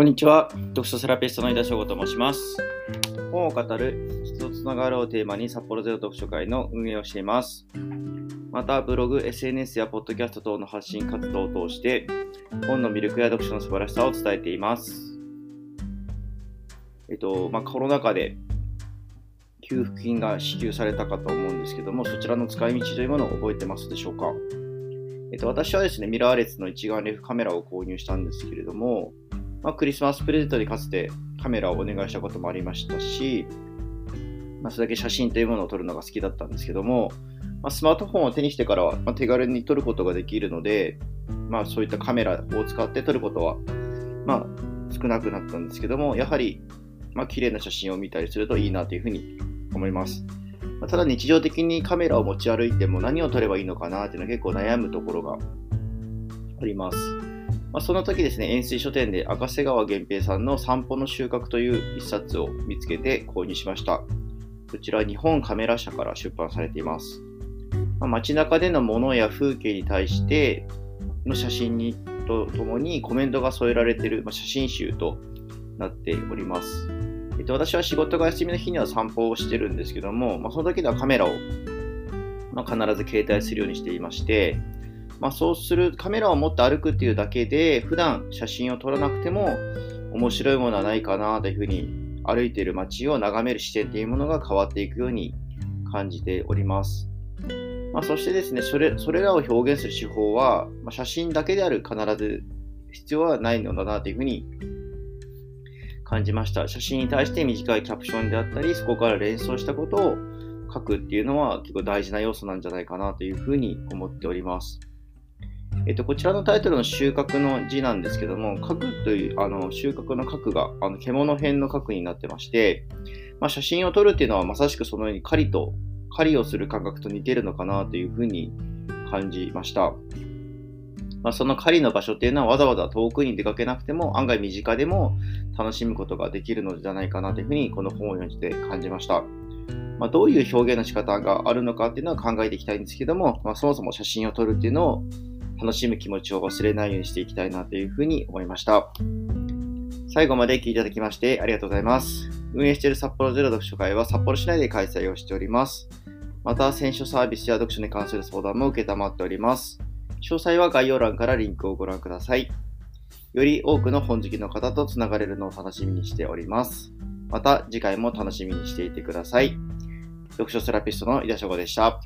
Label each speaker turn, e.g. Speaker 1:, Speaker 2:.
Speaker 1: こんにちは。読書セラピストの井田翔吾と申します。本を語る人とつながるをテーマに札幌ゼロ読書会の運営をしています。また、ブログ、SNS やポッドキャスト等の発信活動を通して、本の魅力や読書の素晴らしさを伝えています。えっと、まあ、コロナ禍で給付金が支給されたかと思うんですけども、そちらの使い道というものを覚えてますでしょうか？えっと、私はですね、ミラーレスの一眼レフカメラを購入したんですけれども、まあ、クリスマスプレゼントでかつてカメラをお願いしたこともありましたし、まあ、それだけ写真というものを撮るのが好きだったんですけども、まあ、スマートフォンを手にしてからは、ま手軽に撮ることができるので、まあ、そういったカメラを使って撮ることは、まあ、少なくなったんですけども、やはり、まあ、綺麗な写真を見たりするといいなというふうに思います。まただ日常的にカメラを持ち歩いても何を撮ればいいのかなっていうのは結構悩むところがあります。まあ、その時ですね、円錐書店で赤瀬川源平さんの散歩の収穫という一冊を見つけて購入しました。こちら日本カメラ社から出版されています。まあ、街中でのものや風景に対しての写真にとともにコメントが添えられている、まあ、写真集となっております。えっと、私は仕事が休みの日には散歩をしてるんですけども、まあ、その時ではカメラを、ま必ず携帯するようにしていまして、まあ、そうするカメラを持って歩くっていうだけで普段写真を撮らなくても面白いものはないかなというふうに歩いている街を眺める視点っていうものが変わっていくように感じております。まあ、そしてですねそれ、それらを表現する手法は、まあ、写真だけである必ず必要はないのだなというふうに感じました。写真に対して短いキャプションであったり、そこから連想したことを書くっていうのは結構大事な要素なんじゃないかなというふうに思っております。えっと、こちらのタイトルの収穫の字なんですけども、核という、あの、収穫の核が、あの、獣編の核になってまして、まあ、写真を撮るっていうのはまさしくそのように狩りと、狩りをする感覚と似てるのかなというふうに感じました。まあ、その狩りの場所っていうのはわざわざ遠くに出かけなくても案外身近でも楽しむことができるのじゃないかなというふうにこの本を読んで感じました。まあ、どういう表現の仕方があるのかっていうのは考えていきたいんですけども、まあ、そもそも写真を撮るっていうのを楽しむ気持ちを忘れないようにしていきたいなというふうに思いました。最後まで聞いていただきましてありがとうございます。運営している札幌ゼロ読書会は札幌市内で開催をしております。また、選書サービスや読書に関する相談も受けたまっております。詳細は概要欄からリンクをご覧ください。より多くの本好きの方とつながれるのを楽しみにしております。また次回も楽しみにしていてください。読書セラピストの井田翔吾でした。